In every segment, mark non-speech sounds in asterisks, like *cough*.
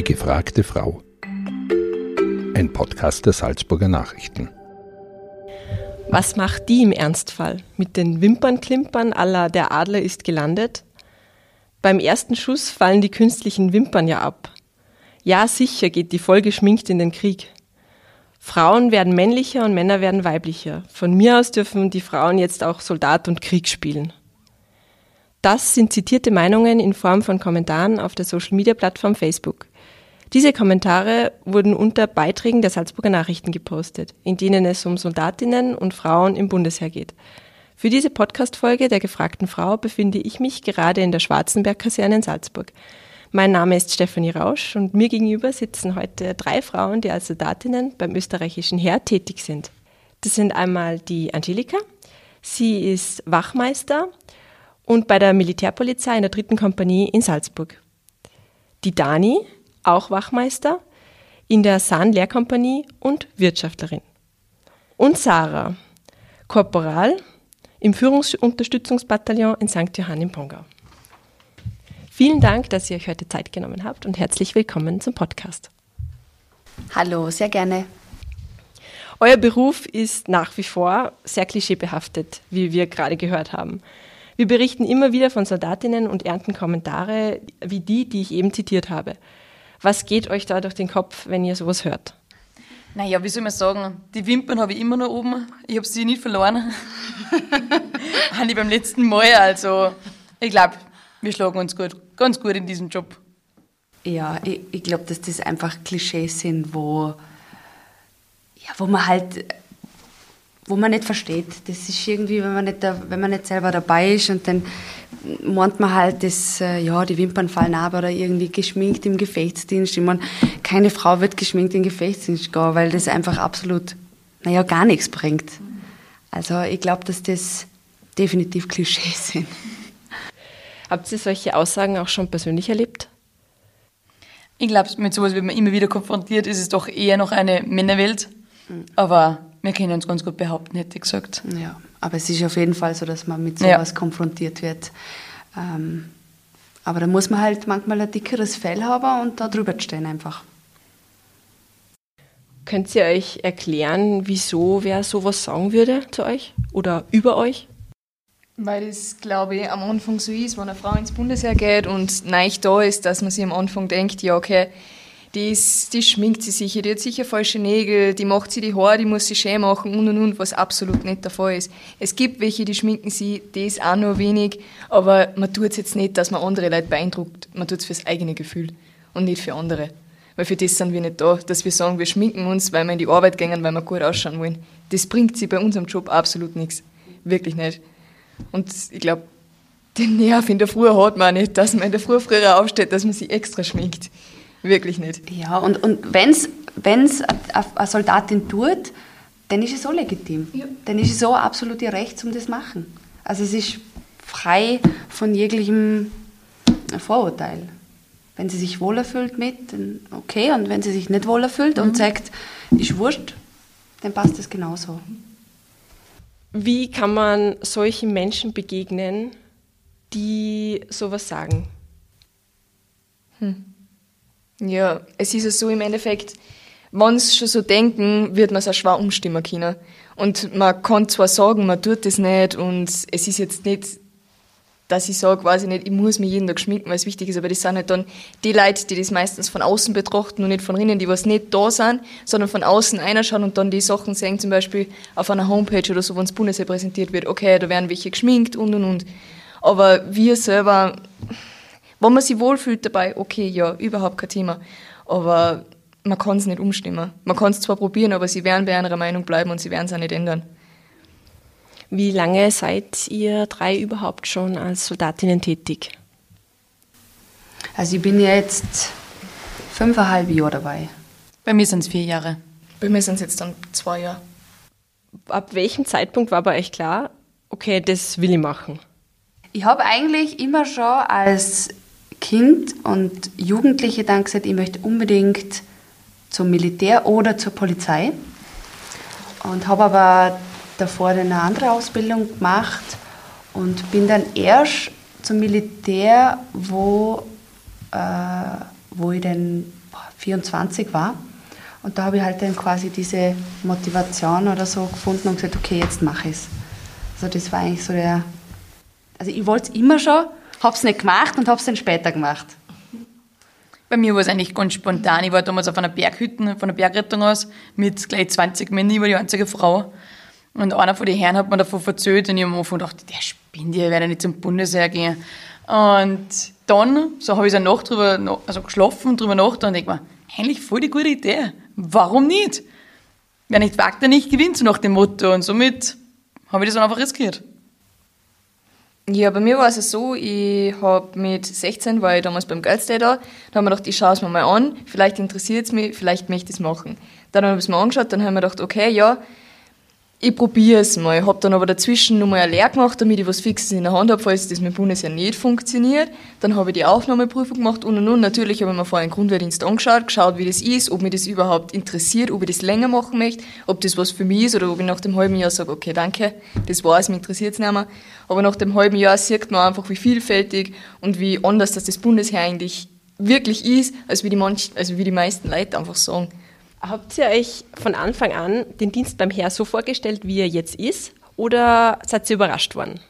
Die gefragte Frau. Ein Podcast der Salzburger Nachrichten. Was macht die im Ernstfall? Mit den Wimpernklimpern aller Der Adler ist gelandet? Beim ersten Schuss fallen die künstlichen Wimpern ja ab. Ja, sicher geht die vollgeschminkt in den Krieg. Frauen werden männlicher und Männer werden weiblicher. Von mir aus dürfen die Frauen jetzt auch Soldat und Krieg spielen. Das sind zitierte Meinungen in Form von Kommentaren auf der Social-Media-Plattform Facebook. Diese Kommentare wurden unter Beiträgen der Salzburger Nachrichten gepostet, in denen es um Soldatinnen und Frauen im Bundesheer geht. Für diese Podcast-Folge der gefragten Frau befinde ich mich gerade in der Schwarzenberg-Kaserne in Salzburg. Mein Name ist Stefanie Rausch und mir gegenüber sitzen heute drei Frauen, die als Soldatinnen beim österreichischen Heer tätig sind. Das sind einmal die Angelika. Sie ist Wachmeister und bei der Militärpolizei in der dritten Kompanie in Salzburg. Die Dani, auch Wachmeister, in der Sahn-Lehrkompanie und Wirtschaftlerin. Und Sarah, Korporal im Führungsunterstützungsbataillon in St. Johann im Pongau. Vielen Dank, dass ihr euch heute Zeit genommen habt und herzlich willkommen zum Podcast. Hallo, sehr gerne. Euer Beruf ist nach wie vor sehr klischeebehaftet, wie wir gerade gehört haben. Wir berichten immer wieder von Soldatinnen und ernten Kommentare wie die, die ich eben zitiert habe. Was geht euch da durch den Kopf, wenn ihr sowas hört? Naja, wie soll man sagen? Die Wimpern habe ich immer noch oben. Ich habe sie nicht verloren. *laughs* habe ich beim letzten Mal. Also, ich glaube, wir schlagen uns gut, ganz gut in diesem Job. Ja, ich, ich glaube, dass das einfach Klischees sind, wo, ja, wo man halt wo man nicht versteht. Das ist irgendwie, wenn man nicht, da, wenn man nicht selber dabei ist und dann meint man halt, dass äh, ja, die Wimpern fallen ab oder irgendwie geschminkt im Gefechtsdienst. Ich meine, keine Frau wird geschminkt im Gefechtsdienst gehen, weil das einfach absolut, naja, gar nichts bringt. Also ich glaube, dass das definitiv Klischees *laughs* sind. Habt ihr solche Aussagen auch schon persönlich erlebt? Ich glaube, mit sowas wird man immer wieder konfrontiert. Ist es doch eher noch eine Männerwelt. Mhm. Aber wir können uns ganz gut behaupten, hätte ich gesagt. Ja, aber es ist auf jeden Fall so, dass man mit sowas ja. konfrontiert wird. Ähm, aber da muss man halt manchmal ein dickeres Fell haben und da drüber stehen einfach. Könnt ihr euch erklären, wieso wer sowas sagen würde zu euch oder über euch? Weil es, glaube ich, am Anfang so ist, wenn eine Frau ins Bundesheer geht und nicht da ist, dass man sich am Anfang denkt, ja, okay, die, ist, die schminkt sie sicher, die hat sicher falsche Nägel, die macht sie die Haare, die muss sie schön machen und und und, was absolut nicht der Fall ist. Es gibt welche, die schminken sie, das auch nur wenig, aber man tut es jetzt nicht, dass man andere Leute beeindruckt, man tut es fürs eigene Gefühl und nicht für andere. Weil für das sind wir nicht da, dass wir sagen, wir schminken uns, weil wir in die Arbeit gehen, weil wir gut ausschauen wollen. Das bringt sie bei unserem Job absolut nichts. Wirklich nicht. Und ich glaube, den Nerv in der Früh hat man nicht, dass man in der Früh früher aufsteht, dass man sich extra schminkt. Wirklich nicht. Ja, und, und wenn es eine Soldatin tut, dann ist es so legitim. Ja. Dann ist es so absolut ihr Recht, um das zu machen. Also es ist frei von jeglichem Vorurteil. Wenn sie sich wohler fühlt mit, dann okay. Und wenn sie sich nicht wohler fühlt mhm. und sagt, ist wurscht, dann passt das genauso. Wie kann man solchen Menschen begegnen, die sowas sagen? Hm. Ja, es ist ja so im Endeffekt, wenn sie schon so denken, wird man es auch schwer umstimmen können. Und man kann zwar sagen, man tut das nicht und es ist jetzt nicht, dass ich sage, weiß ich nicht, ich muss mich jeden Tag schminken, weil es wichtig ist, aber das sind halt dann die Leute, die das meistens von außen betrachten und nicht von innen, die was nicht da sind, sondern von außen einschauen und dann die Sachen sehen, zum Beispiel auf einer Homepage oder so, wenn das Bundesheer präsentiert wird, okay, da werden welche geschminkt und und und. Aber wir selber, wenn man sich wohlfühlt dabei, okay, ja, überhaupt kein Thema. Aber man kann es nicht umstimmen. Man kann es zwar probieren, aber sie werden bei einer Meinung bleiben und sie werden es auch nicht ändern. Wie lange seid ihr drei überhaupt schon als Soldatinnen tätig? Also ich bin jetzt fünfeinhalb Jahre dabei. Bei mir sind es vier Jahre. Bei mir sind es jetzt dann zwei Jahre. Ab welchem Zeitpunkt war bei euch klar, okay, das will ich machen? Ich habe eigentlich immer schon als Kind und Jugendliche dann gesagt, ich möchte unbedingt zum Militär oder zur Polizei. Und habe aber davor eine andere Ausbildung gemacht und bin dann erst zum Militär, wo, äh, wo ich dann 24 war. Und da habe ich halt dann quasi diese Motivation oder so gefunden und gesagt, okay, jetzt mache ich es. Also das war eigentlich so der, also ich wollte es immer schon, habe es nicht gemacht und habe es dann später gemacht. Bei mir war es eigentlich ganz spontan. Ich war damals auf einer Berghütte, von einer Bergrettung aus, mit gleich 20 Männern, ich war die einzige Frau. Und einer von den Herren hat mir davon erzählt und ich habe mir gedacht, der spinnt ja, ich werde nicht zum Bundesheer gehen. Und dann, so habe ich eine Nacht drüber, also geschlafen drüber nachgedacht und denke mir, eigentlich voll die gute Idee. Warum nicht? Wer nicht wagt, der nicht gewinnt, so nach dem Motto. Und somit habe ich das dann einfach riskiert. Ja, bei mir war es so, ich habe mit 16, war ich damals beim Girls Day da, da haben wir gedacht, ich schaue es mir mal an, vielleicht interessiert es mich, vielleicht möchte ich es machen. Dann habe ich es mir angeschaut, dann haben wir gedacht, okay, ja, ich probiere es mal. Habe dann aber dazwischen nochmal eine Lehre gemacht, damit ich was Fixes in der Hand habe, falls das mit Bundesheer nicht funktioniert. Dann habe ich die Aufnahmeprüfung gemacht und und und. Natürlich habe ich mir vorher den Grundwehrdienst angeschaut, geschaut, wie das ist, ob mich das überhaupt interessiert, ob ich das länger machen möchte, ob das was für mich ist oder ob ich nach dem halben Jahr sage, okay, danke, das war's, mich interessiert es nicht mehr. Aber nach dem halben Jahr sieht man einfach, wie vielfältig und wie anders das, das Bundesheer eigentlich wirklich ist, als wie die, manch, also wie die meisten Leute einfach sagen. Habt ihr euch von Anfang an den Dienst beim Herr so vorgestellt, wie er jetzt ist, oder seid ihr überrascht worden?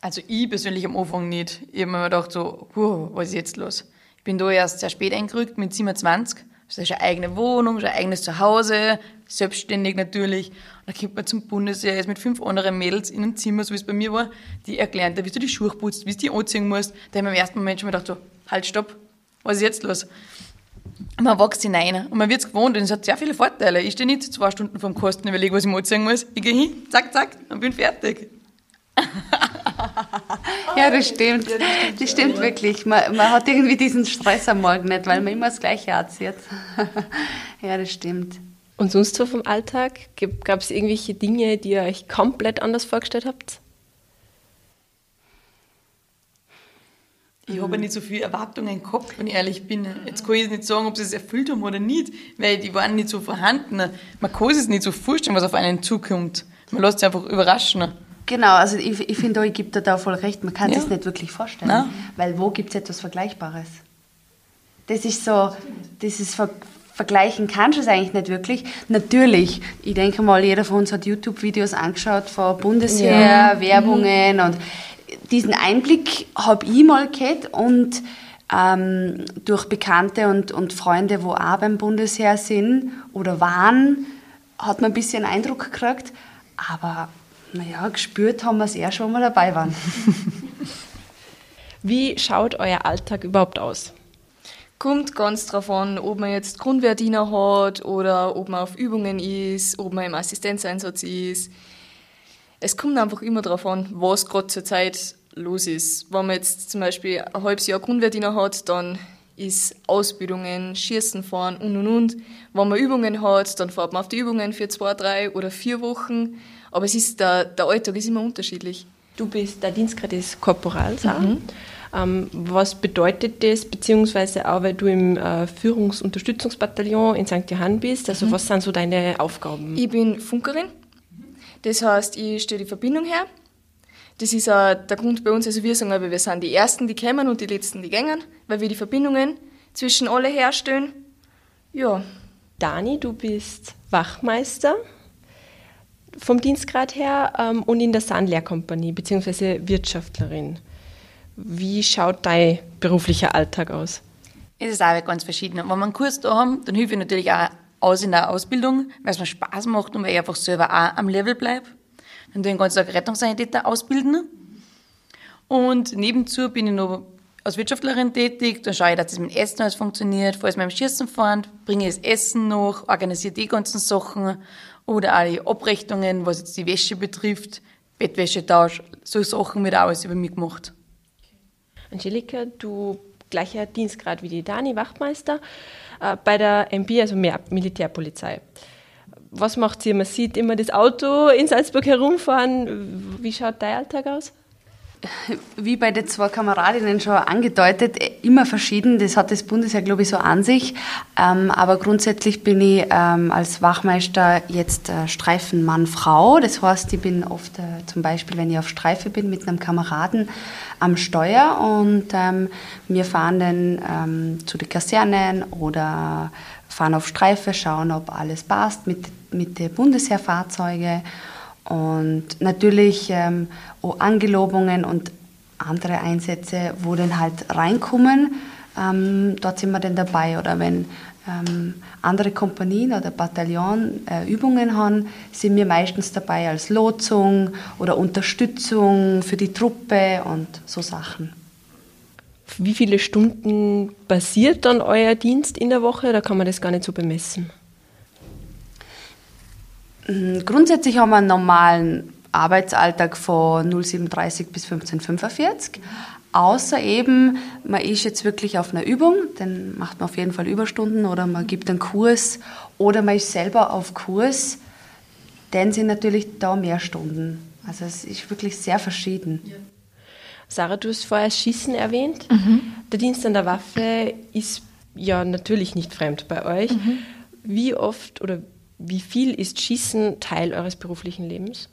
Also ich persönlich am Anfang nicht. Ich habe mir gedacht so, was ist jetzt los? Ich bin da erst sehr spät eingerückt, mit 27. Das ist eine eigene Wohnung, ein eigenes Zuhause, selbstständig natürlich. Und dann kommt man zum Bundesheer, ist mit fünf anderen Mädels in einem Zimmer, so wie es bei mir war, die erklären dir, wie du die Schuhe putzt, wie du die anziehen musst. Da habe ich im ersten Moment schon gedacht so, halt, stopp, was ist jetzt los? Man wächst hinein und man wird es gewohnt und es hat sehr viele Vorteile. Ich stehe nicht zwei Stunden vor dem Kosten und überlege, was ich mir anziehen muss. Ich gehe hin, zack, zack und bin fertig. *laughs* ja, das stimmt. Das stimmt wirklich. Man, man hat irgendwie diesen Stress am Morgen nicht, weil man immer das Gleiche erzählt. *laughs* ja, das stimmt. Und sonst so vom Alltag? Gab es irgendwelche Dinge, die ihr euch komplett anders vorgestellt habt? Ich habe nicht so viele Erwartungen gehabt, wenn ich ehrlich bin. Jetzt kann ich nicht sagen, ob sie es erfüllt haben oder nicht, weil die waren nicht so vorhanden. Man kann sich nicht so vorstellen, was auf einen zukommt. Man lässt sich einfach überraschen. Genau, also ich, ich finde, ich gebe dir da voll recht. Man kann ja. sich nicht wirklich vorstellen, Nein. weil wo gibt es etwas Vergleichbares? Das ist so, das ist ver vergleichen kannst du es eigentlich nicht wirklich. Natürlich, ich denke mal, jeder von uns hat YouTube-Videos angeschaut von Bundesheer, ja. Werbungen mhm. und diesen Einblick habe ich mal gehabt und ähm, durch Bekannte und, und Freunde, wo auch beim Bundesheer sind oder waren, hat man ein bisschen Eindruck gekriegt. Aber naja, gespürt haben wir es eher schon mal dabei waren. *laughs* Wie schaut euer Alltag überhaupt aus? Kommt ganz drauf an, ob man jetzt Grundwehrdiener hat oder ob man auf Übungen ist, ob man im Assistenzeinsatz ist. Es kommt einfach immer darauf an, was gerade zur Zeit los ist. Wenn man jetzt zum Beispiel ein halbes Jahr Grundwehrdiener hat, dann ist Ausbildungen, Schießen fahren und und und. Wenn man Übungen hat, dann fährt man auf die Übungen für zwei, drei oder vier Wochen. Aber es ist der, der Alltag ist immer unterschiedlich. Du bist der Dienstgrad des Korporals mhm. ähm, was bedeutet das, beziehungsweise auch, weil du im äh, Führungsunterstützungsbataillon in St. Johann bist, also mhm. was sind so deine Aufgaben? Ich bin Funkerin. Das heißt, ich stelle die Verbindung her. Das ist auch der Grund bei uns, also wir sagen aber, wir sind die Ersten, die kommen und die Letzten, die gängen, weil wir die Verbindungen zwischen alle herstellen. Ja. Dani, du bist Wachmeister vom Dienstgrad her ähm, und in der Sandlehrkompanie bzw. Wirtschaftlerin. Wie schaut dein beruflicher Alltag aus? Es ist auch ganz verschieden. Wenn wir einen Kurs da haben, dann hilfe ich natürlich auch aus in der Ausbildung, weil es mir Spaß macht und weil ich einfach selber auch am Level bleibe. Dann tue ich den ganzen Tag Rettungssanitäter ausbilden. Und nebenzu bin ich noch als Wirtschaftlerin tätig. Da schaue ich, dass das mit dem Essen alles funktioniert. Falls wir im Schießen fahren, bringe ich das Essen noch, organisiere die ganzen Sachen oder auch die Abrechnungen, was jetzt die Wäsche betrifft, Bettwäschetausch, so Sachen wird auch alles über mich gemacht. Angelika, du gleicher Dienstgrad wie die Dani, Wachtmeister, äh, bei der MB, also mehr Militärpolizei. Was macht sie? Man sieht immer das Auto in Salzburg herumfahren. Wie schaut dein Alltag aus? Wie bei den zwei Kameradinnen schon angedeutet, immer verschieden. Das hat das Bundesheer, glaube ich, so an sich. Ähm, aber grundsätzlich bin ich ähm, als Wachmeister jetzt äh, Streifenmann-Frau. Das heißt, ich bin oft äh, zum Beispiel, wenn ich auf Streife bin, mit einem Kameraden am Steuer und ähm, wir fahren dann zu den Kasernen oder fahren auf Streife, schauen, ob alles passt mit, mit den Bundesheerfahrzeugen. Und natürlich ähm, auch Angelobungen und andere Einsätze, wo dann halt reinkommen, ähm, dort sind wir dann dabei. Oder wenn ähm, andere Kompanien oder Bataillon äh, Übungen haben, sind wir meistens dabei als Lotsung oder Unterstützung für die Truppe und so Sachen. Wie viele Stunden basiert dann euer Dienst in der Woche? Da kann man das gar nicht so bemessen. Mm, grundsätzlich haben wir einen normalen Arbeitsalltag von 07.30 bis 15.45 Außer eben, man ist jetzt wirklich auf einer Übung, dann macht man auf jeden Fall Überstunden oder man gibt einen Kurs oder man ist selber auf Kurs, dann sind natürlich da mehr Stunden. Also es ist wirklich sehr verschieden. Ja. Sarah, du hast vorher Schießen erwähnt. Mhm. Der Dienst an der Waffe ist ja natürlich nicht fremd bei euch. Mhm. Wie oft oder wie viel ist Schießen Teil eures beruflichen Lebens?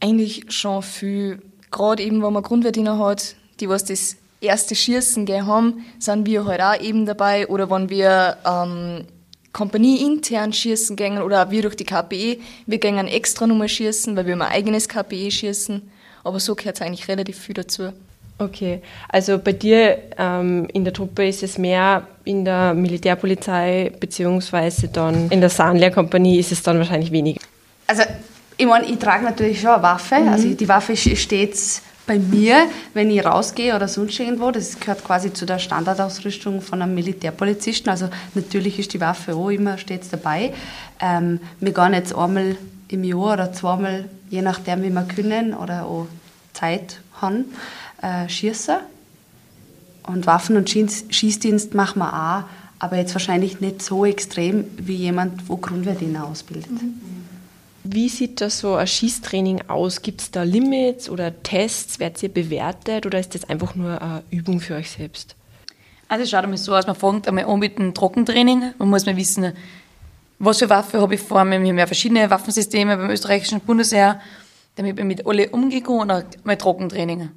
Eigentlich schon viel. Gerade eben, wenn man Grundwehrdiener hat, die was das erste Schießen haben, sind wir halt auch eben dabei. Oder wenn wir ähm, Kompanie intern schießen gehen oder auch wir durch die KPE, wir gehen extra nochmal schießen, weil wir immer eigenes KPE schießen. Aber so gehört es eigentlich relativ viel dazu. Okay, also bei dir ähm, in der Truppe ist es mehr in der Militärpolizei beziehungsweise dann in der Sahnlehrkompanie ist es dann wahrscheinlich weniger. Also ich meine, ich trage natürlich schon eine Waffe. Mhm. Also die Waffe steht bei mir, wenn ich rausgehe oder sonst irgendwo. Das gehört quasi zu der Standardausrüstung von einem Militärpolizisten. Also natürlich ist die Waffe auch immer stets dabei. Ähm, wir gehen jetzt einmal im Jahr oder zweimal, je nachdem, wie wir können oder auch Zeit haben äh, schießen. Und Waffen- und Schießdienst machen wir auch, aber jetzt wahrscheinlich nicht so extrem wie jemand, wo Grundwehrdiener ausbildet. Mhm. Wie sieht das so ein Schießtraining aus? Gibt es da Limits oder Tests? Werdet ihr bewertet oder ist das einfach nur eine Übung für euch selbst? Also es schaut einmal so aus, man fängt einmal an mit einem Trockentraining. Man muss mal wissen, was für Waffe habe ich vor mir. Wir haben ja verschiedene Waffensysteme beim österreichischen Bundesheer, damit wir mit alle umgehen und auch mal Trockentraining.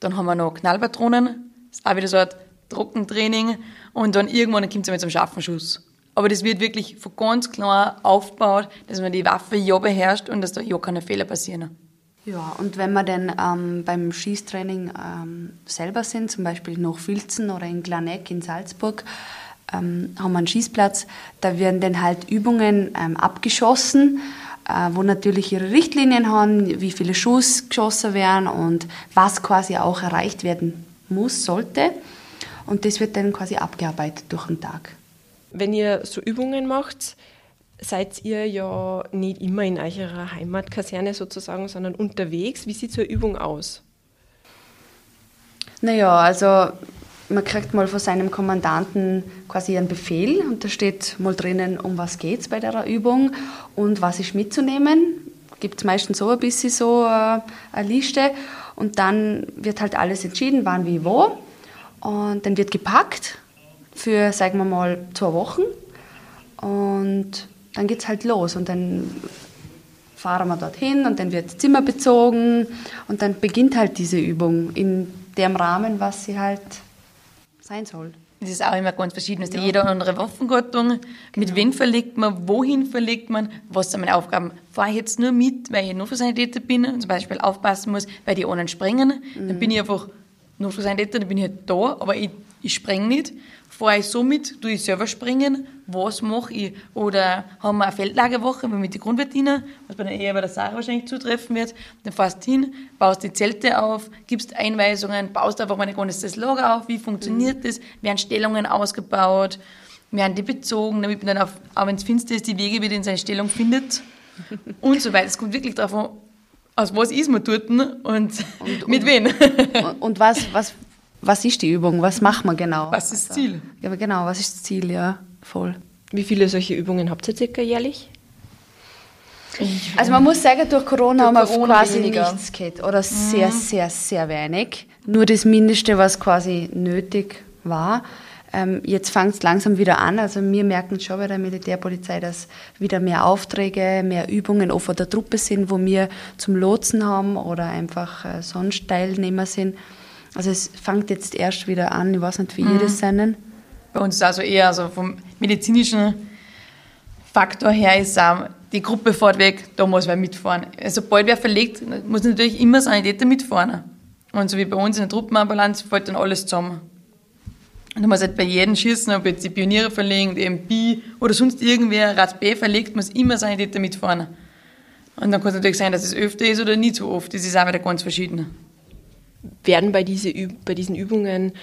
Dann haben wir noch Knallpatronen, ist auch wieder so ein Trockentraining. Und dann irgendwann kommt es mit zum scharfen Schuss. Aber das wird wirklich von ganz klar aufgebaut, dass man die Waffe ja beherrscht und dass da ja keine Fehler passieren. Ja, und wenn wir dann ähm, beim Schießtraining ähm, selber sind, zum Beispiel nach Filzen oder in Glaneck in Salzburg, ähm, haben wir einen Schießplatz, da werden dann halt Übungen ähm, abgeschossen wo natürlich ihre Richtlinien haben, wie viele Schuss geschossen werden und was quasi auch erreicht werden muss, sollte. Und das wird dann quasi abgearbeitet durch den Tag. Wenn ihr so Übungen macht, seid ihr ja nicht immer in eurer Heimatkaserne sozusagen, sondern unterwegs. Wie sieht so eine Übung aus? Naja, also man kriegt mal von seinem Kommandanten quasi einen Befehl und da steht mal drinnen, um was geht es bei der Übung und was ist mitzunehmen. Gibt es meistens so ein bisschen so äh, eine Liste und dann wird halt alles entschieden, wann, wie, wo und dann wird gepackt für, sagen wir mal, zwei Wochen und dann geht es halt los und dann fahren wir dorthin und dann wird Zimmer bezogen und dann beginnt halt diese Übung in dem Rahmen, was sie halt sein soll. Das ist auch immer ganz verschieden. Ja. jeder andere Waffengattung. Genau. Mit wem verlegt man, wohin verlegt man, was sind meine Aufgaben. Fahre ich jetzt nur mit, weil ich Notfallsanitäter bin und zum Beispiel aufpassen muss, weil die anderen sprengen, mhm. dann bin ich einfach Notfallsanitäter, dann bin ich halt da, aber ich, ich spreng nicht fahre ich so mit, tue ich selber springen, was mache ich? Oder haben wir eine Feldlagerwoche mit den Grundwehrdienern, was bei der eher bei der Sarah wahrscheinlich zutreffen wird. Dann fährst du hin, baust die Zelte auf, gibst Einweisungen, baust einfach mal ein ganzes Lager auf, wie funktioniert mhm. das, werden Stellungen ausgebaut, werden die bezogen, damit man dann, auf, auch wenn es finster ist, die Wege wieder in seine Stellung findet *laughs* und so weiter. Es kommt wirklich darauf an, aus was ist man dort und, und *laughs* mit und, wem. Und, und was, was, was ist die Übung, was machen wir genau. Was ist das Ziel? Ja, genau, was ist das Ziel, ja, voll. Wie viele solche Übungen habt ihr circa jährlich? Also man muss sagen, durch Corona haben wir Corona quasi weniger. nichts gehabt. Oder sehr, sehr, sehr wenig. Nur das Mindeste, was quasi nötig war. Ähm, jetzt fängt es langsam wieder an. Also wir merken schon bei der Militärpolizei, dass wieder mehr Aufträge, mehr Übungen auch von der Truppe sind, wo wir zum Lotsen haben oder einfach äh, sonst Teilnehmer sind. Also es fängt jetzt erst wieder an. Ich weiß nicht, wie ihr das nennen. Bei uns ist also eher so vom medizinischen Faktor her ist auch, die Gruppe fährt weg, da muss wer mitfahren. Also sobald wer verlegt, muss natürlich immer Sanitäter mitfahren. Und so wie bei uns in der Truppenambulanz fällt dann alles zusammen. Und da muss halt bei jedem Schießen, ob jetzt die Pioniere verlegen, die MB oder sonst irgendwer Rad B verlegt, muss immer Sanitäter mitfahren. Und dann kann es natürlich sein, dass es öfter ist oder nicht so oft. Das ist auch wieder ganz verschieden. Werden bei, diese, Üb- bei diesen Übungen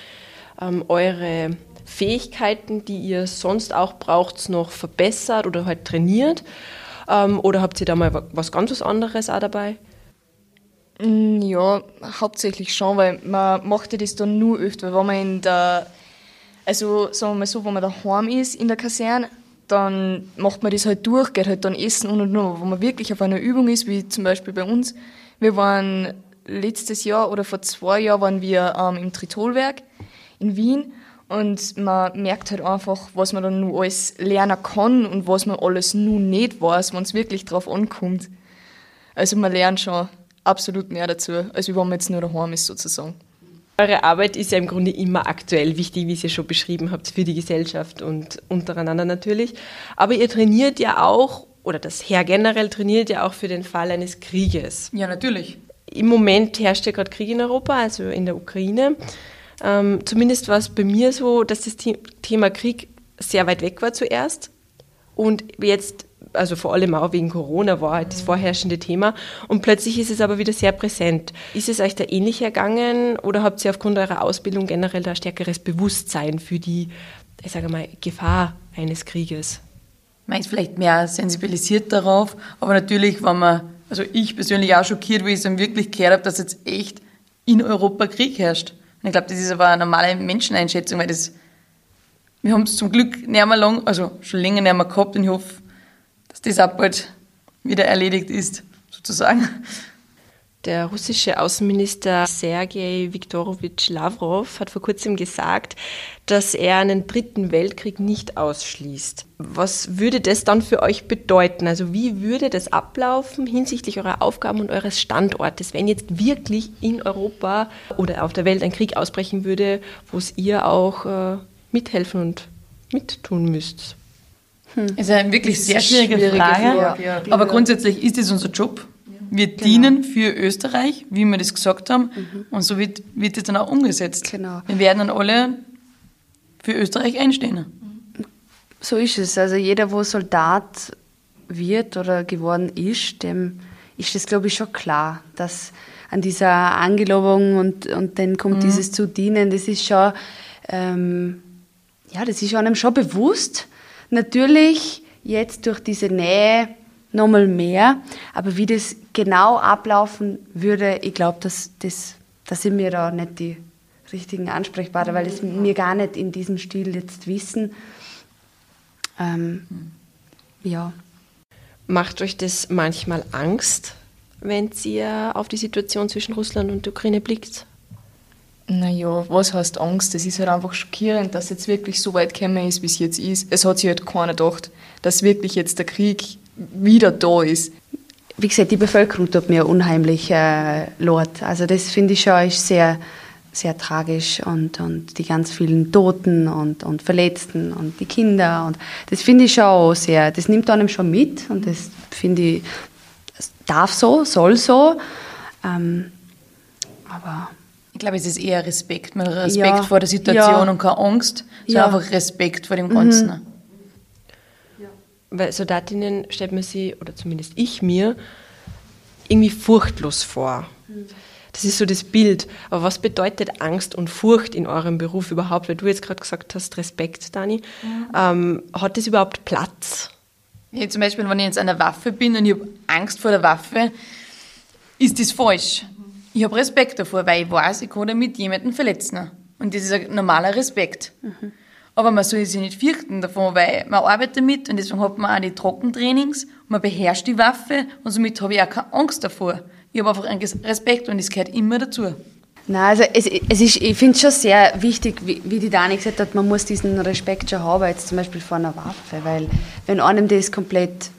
ähm, eure Fähigkeiten, die ihr sonst auch braucht, noch verbessert oder halt trainiert? Ähm, oder habt ihr da mal wa- was ganz was anderes auch dabei? Mm, Ja, hauptsächlich schon, weil man macht ja das dann nur öfter, wenn man in der, also sagen wir mal so, wenn man daheim ist in der Kaserne, dann macht man das halt durch, geht halt dann essen und und und. Wenn man wirklich auf einer Übung ist, wie zum Beispiel bei uns, wir waren letztes Jahr oder vor zwei Jahren waren wir ähm, im Tritolwerk in Wien und man merkt halt einfach, was man dann nur alles lernen kann und was man alles nur nicht weiß, wenn es wirklich drauf ankommt. Also man lernt schon absolut mehr dazu, als wenn man jetzt nur daheim ist sozusagen. Eure Arbeit ist ja im Grunde immer aktuell wichtig, wie ihr es ja schon beschrieben habt, für die Gesellschaft und untereinander natürlich. Aber ihr trainiert ja auch, oder das Heer generell trainiert ja auch für den Fall eines Krieges. Ja, natürlich. Im Moment herrscht ja gerade Krieg in Europa, also in der Ukraine. Ähm, zumindest war es bei mir so, dass das The Thema Krieg sehr weit weg war zuerst. Und jetzt, also vor allem auch wegen Corona, war halt das vorherrschende Thema. Und plötzlich ist es aber wieder sehr präsent. Ist es euch da ähnlich ergangen oder habt ihr aufgrund eurer Ausbildung generell da stärkeres Bewusstsein für die, ich sage mal, Gefahr eines Krieges? Man ist vielleicht mehr sensibilisiert darauf, aber natürlich war man, also ich persönlich auch schockiert, wo ich es dann wirklich gehört habe, dass jetzt echt in Europa Krieg herrscht. Und ich glaube, das ist aber eine normale Menscheneinschätzung, weil das, wir haben es zum Glück nicht mehr lang, also schon länger nicht mehr gehabt und ich hoffe, das auch bald wieder erledigt ist, sozusagen. Der russische Außenminister Sergei Viktorowitsch Lavrov hat vor kurzem gesagt, dass er einen dritten Weltkrieg nicht ausschließt. Was würde das dann für euch bedeuten? Also wie würde das ablaufen hinsichtlich eurer Aufgaben und eures Standortes, wenn jetzt wirklich in Europa oder auf der Welt ein Krieg ausbrechen würde, wo es ihr auch äh, mithelfen und mittun müsst? Das ist eine wirklich sehr eine schwierige, schwierige Frage. Frage, ja. Aber grundsätzlich ist es unser Job. Wir dienen für Österreich, wie wir das gesagt haben, und so wird, wird das dann auch umgesetzt. Genau. Wir werden dann alle für Österreich einstehen. So ist es. Also jeder, wo Soldat wird oder geworden ist, dem ist das, glaube ich, schon klar, dass an dieser Angelobung und, und dann kommt dieses zu dienen, das ist schon, ähm, ja, das ist einem schon bewusst. Natürlich jetzt durch diese Nähe nochmal mehr, aber wie das genau ablaufen würde, ich glaube, dass das, da sind wir da nicht die richtigen Ansprechpartner, weil das wir gar nicht in diesem Stil jetzt wissen. Ähm, ja. Macht euch das manchmal Angst, wenn ihr auf die Situation zwischen Russland und der Ukraine blickt? Naja, was heißt Angst? Es ist halt einfach schockierend, dass jetzt wirklich so weit gekommen ist, wie es jetzt ist. Es hat sich halt keiner gedacht, dass wirklich jetzt der Krieg wieder da ist. Wie gesagt, die Bevölkerung tut mir unheimlich äh, leid. Also das finde ich schon ist sehr, sehr tragisch und, und die ganz vielen Toten und, und Verletzten und die Kinder und das finde ich schon auch sehr, das nimmt einem schon mit und das finde ich, darf so, soll so, ähm, aber Ich glaube, es ist eher Respekt. Man Respekt Ja. vor der Situation Ja. und keine Angst, sondern Ja. einfach Respekt vor dem Ganzen. Weil Soldatinnen stellt man sie, oder zumindest ich mir, irgendwie furchtlos vor. Das ist so das Bild. Aber was bedeutet Angst und Furcht in eurem Beruf überhaupt? Weil du jetzt gerade gesagt hast, Respekt, Dani. Ähm, hat das überhaupt Platz? Ja, zum Beispiel, wenn ich jetzt an der Waffe bin und ich habe Angst vor der Waffe, ist das falsch. Ich habe Respekt davor, weil ich weiß, ich kann damit jemanden verletzen. Und das ist ein normaler Respekt. Aber man soll sich nicht fürchten davon, weil man arbeitet damit und deswegen hat man auch die Trockentrainings man beherrscht die Waffe und somit habe ich auch keine Angst davor. Ich habe einfach einen Respekt und es gehört immer dazu. Nein, also es, es ist, ich finde es schon sehr wichtig, wie, wie die Dani gesagt hat, man muss diesen Respekt schon haben, jetzt zum Beispiel vor einer Waffe, weil wenn einem das komplett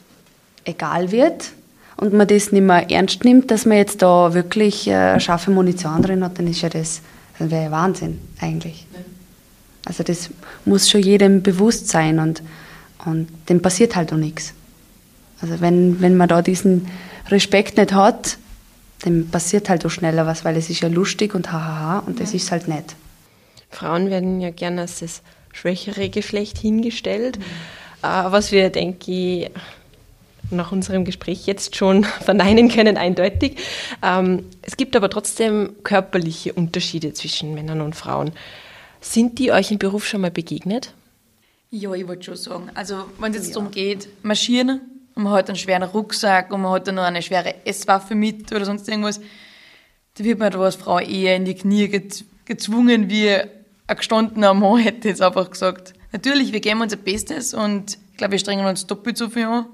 egal wird und man das nicht mehr ernst nimmt, dass man jetzt da wirklich äh, scharfe Munition drin hat, dann ist ja das, das wäre ja Wahnsinn eigentlich. Also das muss schon jedem bewusst sein und, und dem passiert halt auch nichts. Also wenn, wenn man da diesen Respekt nicht hat, dem passiert halt auch schneller was, weil es ist ja lustig und hahaha und das ist halt nett. Frauen werden ja gerne als das schwächere Geschlecht hingestellt, mhm. was wir, denke ich, nach unserem Gespräch jetzt schon *laughs* verneinen können, eindeutig. Ähm, es gibt aber trotzdem körperliche Unterschiede zwischen Männern und Frauen. Sind die euch im Beruf schon mal begegnet? Ja, ich wollte schon sagen. Also, wenn es jetzt ja. darum geht, marschieren, und man hat einen schweren Rucksack und man hat dann noch eine schwere Esswaffe mit oder sonst irgendwas, da wird man da als Frau eher in die Knie gezwungen, wie ein gestandener Mann hätte jetzt einfach gesagt. Natürlich, wir geben unser Bestes und ich glaube, wir strengen uns doppelt so viel an,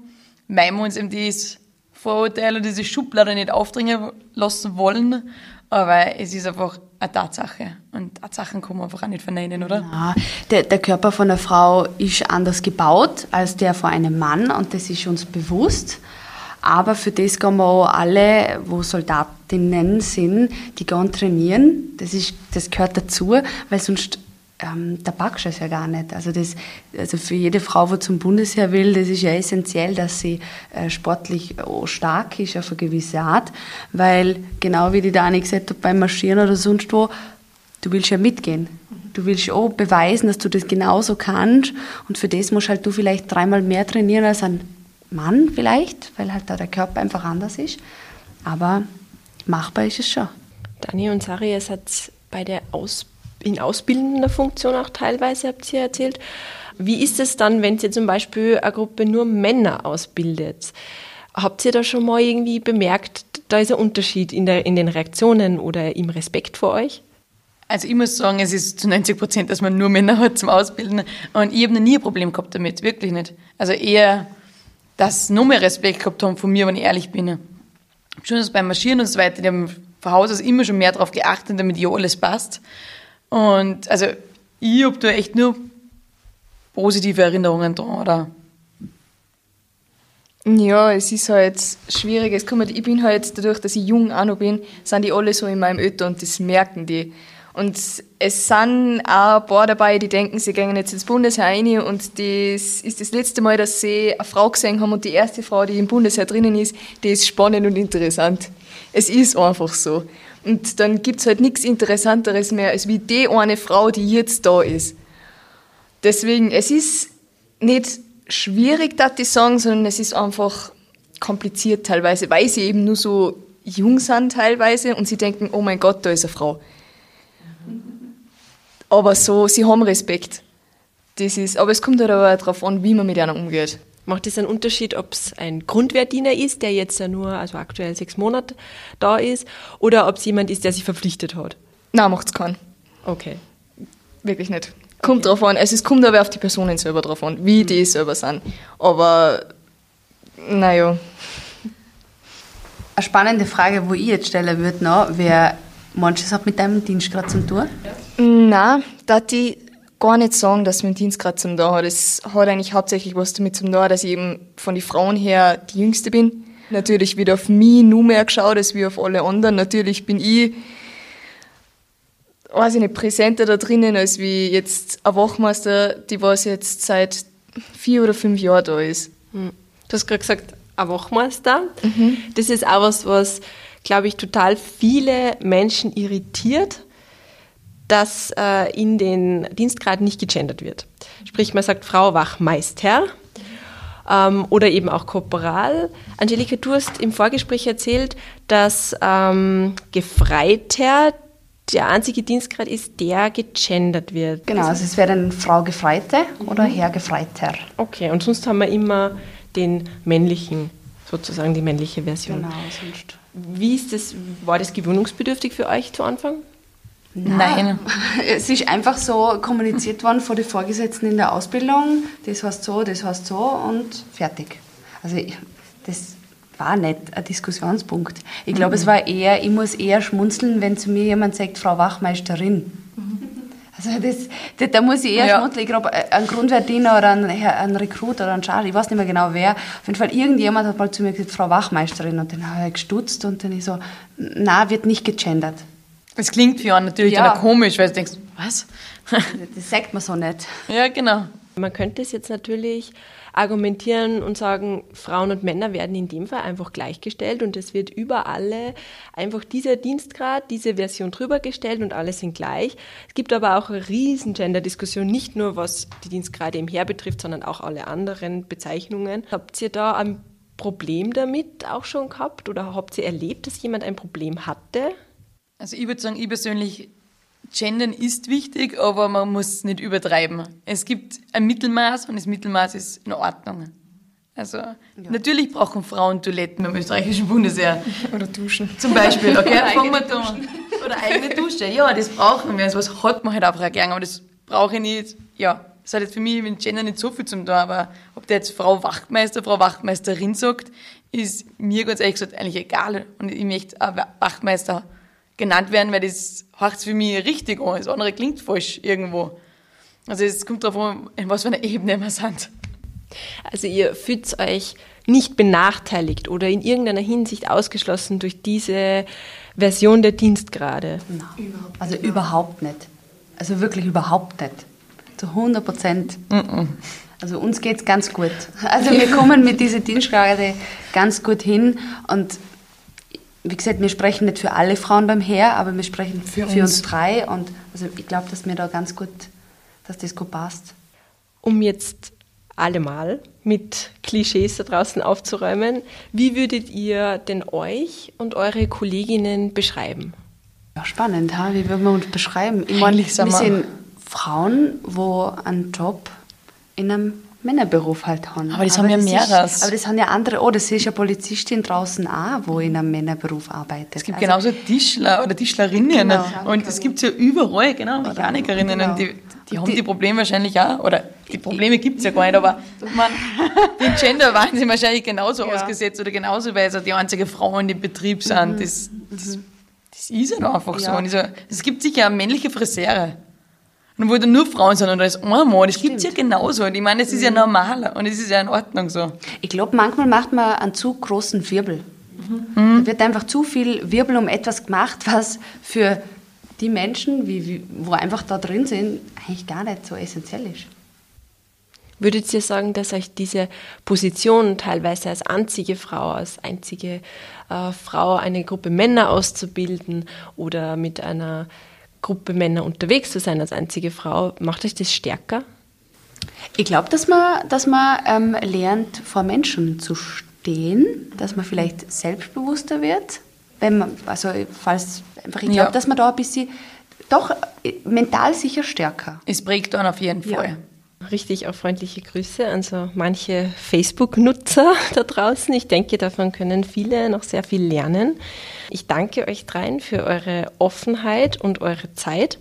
weil wir uns eben dieses Vorurteil und diese Schublade nicht aufdringen lassen wollen. Aber es ist einfach eine Tatsache. Und Tatsachen kann man einfach auch nicht verneinen, oder? Ja, der, der Körper von einer Frau ist anders gebaut als der von einem Mann und das ist uns bewusst. Aber für das gehen wir auch alle, wo Soldatinnen sind, die gehen trainieren. Das, ist, das gehört dazu, weil sonst ähm, da packst du es ja gar nicht. Also, das, also für jede Frau, die zum Bundesheer will, das ist ja essentiell, dass sie äh, sportlich stark ist auf eine gewisse Art, weil genau wie die Dani gesagt hat, beim Marschieren oder sonst wo, du willst ja mitgehen. Du willst auch beweisen, dass du das genauso kannst und für das musst halt du vielleicht dreimal mehr trainieren als ein Mann vielleicht, weil halt da der Körper einfach anders ist. Aber machbar ist es schon. Dani und Sari, es hat bei der Ausbildung in ausbildender Funktion auch teilweise, habt ihr erzählt. Wie ist es dann, wenn ihr zum Beispiel eine Gruppe nur Männer ausbildet? Habt ihr da schon mal irgendwie bemerkt, da ist ein Unterschied in, der, in den Reaktionen oder im Respekt vor euch? Also ich muss sagen, es ist zu 90 Prozent, dass man nur Männer hat zum Ausbilden. Und ich habe noch nie ein Problem gehabt damit, wirklich nicht. Also eher, dass sie noch mehr Respekt gehabt haben von mir, wenn ich ehrlich bin. Schon beim Marschieren und so weiter, die haben von Haus aus immer schon mehr darauf geachtet, damit ja alles passt. Und also ich habe da echt nur positive Erinnerungen dran, oder? Ja, es ist halt schwierig. Es kommt, ich bin halt, dadurch, dass ich jung auch noch bin, sind die alle so in meinem Alter und das merken die. Und es sind auch ein paar dabei, die denken, sie gehen jetzt ins Bundesheer rein und das ist das letzte Mal, dass sie eine Frau gesehen haben und die erste Frau, die im Bundesheer drinnen ist, die ist spannend und interessant. Es ist einfach so. Und dann gibt es halt nichts Interessanteres mehr, als wie die eine Frau, die jetzt da ist. Deswegen, es ist nicht schwierig, das ich sagen, sondern es ist einfach kompliziert teilweise, weil sie eben nur so jung sind teilweise und sie denken, oh mein Gott, da ist eine Frau. Aber so, sie haben Respekt. Das ist, aber es kommt halt aber darauf an, wie man mit ihnen umgeht. Macht es einen Unterschied, ob es ein Grundwehrdiener ist, der jetzt ja nur, also aktuell sechs Monate da ist, oder ob es jemand ist, der sich verpflichtet hat? Nein, macht es keinen. Okay. Wirklich nicht. Kommt okay. drauf an. Also es kommt aber auf die Personen selber drauf an, wie mhm. die selber sind. Aber, naja. Eine spannende Frage, wo ich jetzt stellen würde, noch, wer manches hat mit deinem Dienst gerade zum tun? Nein, da die gar nicht sagen, dass mein Dienst gerade zum da hat. Es hat eigentlich hauptsächlich was damit zum da, dass ich eben von den Frauen her die Jüngste bin. Natürlich wird auf mich nur mehr geschaut als wie auf alle anderen. Natürlich bin ich, weiß ich nicht, präsenter da drinnen als wie jetzt ein Wachmeister, die was jetzt seit vier oder fünf Jahren da ist. Hm. Du hast gerade gesagt, ein Wachmeister. Mhm. Das ist auch was, was, glaube ich, total viele Menschen irritiert dass äh, in den Dienstgraden nicht gegendert wird. Sprich, man sagt Frau Wachmeister ähm, oder eben auch Korporal. Angelika, du hast im Vorgespräch erzählt, dass ähm, Gefreiter der einzige Dienstgrad ist, der gegendert wird. Genau, also es wäre dann Frau Gefreite oder Herr Gefreiter. Okay, und sonst haben wir immer den männlichen, sozusagen die männliche Version. Genau, sonst. Wie ist das, war das gewöhnungsbedürftig für euch zu Anfang? Nein. *laughs* Es ist einfach so kommuniziert worden vor den Vorgesetzten in der Ausbildung, das heißt so, das heißt so und fertig. Also das war nicht ein Diskussionspunkt. Ich glaube, es war eher, ich muss eher schmunzeln, wenn zu mir jemand sagt, Frau Wachmeisterin. Also das, das, da muss ich eher Ja. schmunzeln. Ich glaube, ein Grundwehrdiener oder ein, ein Rekrut oder ein Charge, ich weiß nicht mehr genau wer. Auf jeden Fall, irgendjemand hat mal zu mir gesagt, Frau Wachmeisterin. Und dann habe ich gestutzt und dann ich so, na, wird nicht gegendert. Das klingt für einen natürlich Ja. dann auch komisch, weil du denkst, was? *laughs* Das sagt man so nicht. ja, genau. Man könnte es jetzt natürlich argumentieren und sagen, Frauen und Männer werden in dem Fall einfach gleichgestellt und es wird über alle einfach dieser Dienstgrad, diese Version drüber gestellt und alle sind gleich. Es gibt aber auch eine riesen Gender-Diskussion, nicht nur was die Dienstgrade im Heer betrifft, sondern auch alle anderen Bezeichnungen. Habt ihr da ein Problem damit auch schon gehabt oder habt ihr erlebt, dass jemand ein Problem hatte? Also ich würde sagen, ich persönlich, Gendern ist wichtig, aber man muss es nicht übertreiben. Es gibt ein Mittelmaß und das Mittelmaß ist in Ordnung. Also natürlich brauchen Frauen Toiletten beim österreichischen Bundesheer. Oder duschen. Zum Beispiel, okay? Fangen wir da. Oder eigene Dusche. Ja, das brauchen wir. Sowas hat man halt einfach gern, aber das brauche ich nicht. Ja, das hat jetzt für mich mit Gender nicht so viel zu tun, aber ob der jetzt Frau Wachtmeister, Frau Wachtmeisterin sagt, ist mir ganz ehrlich gesagt eigentlich egal. Und ich möchte auch Wachtmeister genannt werden, weil das hört für mich richtig an. Das andere klingt falsch irgendwo. Also es kommt darauf an, in was für einer Ebene wir sind. Also ihr fühlt euch nicht benachteiligt oder in irgendeiner Hinsicht ausgeschlossen durch diese Version der Dienstgrade. Also überhaupt nicht. Also wirklich überhaupt nicht. Zu 100 Prozent. Also uns geht es ganz gut. Also wir kommen mit dieser Dienstgrade ganz gut hin und wie gesagt, wir sprechen nicht für alle Frauen beim Heer, aber wir sprechen für, uns. uns. drei und also ich glaube, dass mir da ganz gut, dass das gut passt. Um jetzt allemal mit Klischees da draußen aufzuräumen, wie würdet ihr denn euch und eure Kolleginnen beschreiben? Ja, spannend, ha? wie würden wir uns beschreiben? Ich meine, wir Eigentlich sind wir- sind Frauen, wo einen Job in einem Männerberuf halt haben. Aber das haben ja ist- mehreres. Aber das haben ja andere, oh, das ist ja Polizistin draußen auch, wo in einem Männerberuf arbeitet. Es gibt Also, genauso Tischler oder Tischlerinnen Genau. und es gibt ja überall, genau, Mechanikerinnen Genau. und die, die haben Die- die Probleme wahrscheinlich auch, oder die Probleme gibt es ja gar nicht, aber *laughs* man, den Gender waren sie wahrscheinlich genauso Ja. ausgesetzt oder genauso, weil sie die einzige Frau in dem Betrieb sind. Das, das, das ist halt einfach so. Ja. So. Es gibt sicher männliche Friseure. Und wo dann nur Frauen sind und da ist ein Mann, das gibt es ja genauso. Und ich meine, das ist ja normal und es ist ja in Ordnung so. Ich glaube, manchmal macht man einen zu großen Wirbel. Da wird einfach zu viel Wirbel um etwas gemacht, was für die Menschen, wie, wie, wo einfach da drin sind, eigentlich gar nicht so essentiell ist. Würdet ihr sagen, dass euch diese Position teilweise als einzige Frau, als einzige äh, Frau eine Gruppe Männer auszubilden oder mit einer Gruppe Männer unterwegs zu sein als einzige Frau, macht euch das stärker? Ich glaube, dass man, dass man ähm, lernt, vor Menschen zu stehen, dass man vielleicht selbstbewusster wird. Wenn man, also falls, einfach, ich glaube, Ja. dass man da ein bisschen, doch äh, mental sicher stärker. Es prägt dann auf jeden Ja. Richtig auch freundliche Grüße an so manche Facebook-Nutzer *laughs* da draußen. Ich denke, davon können viele noch sehr viel lernen. Ich danke euch dreien für eure Offenheit und eure Zeit.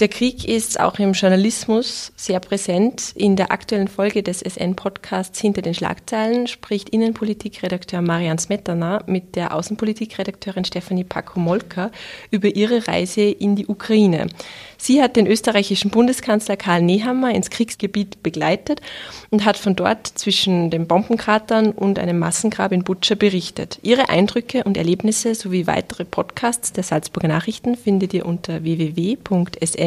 Der Krieg ist auch im Journalismus sehr präsent. In der aktuellen Folge des SN-Podcasts Hinter den Schlagzeilen spricht Innenpolitikredakteur Marian Smetana mit der Außenpolitikredakteurin Stefanie Pakomolka über ihre Reise in die Ukraine. Sie hat den österreichischen Bundeskanzler Karl Nehammer ins Kriegsgebiet begleitet und hat von dort zwischen den Bombenkratern und einem Massengrab in Butscha berichtet. Ihre Eindrücke und Erlebnisse sowie weitere Podcasts der Salzburger Nachrichten findet ihr unter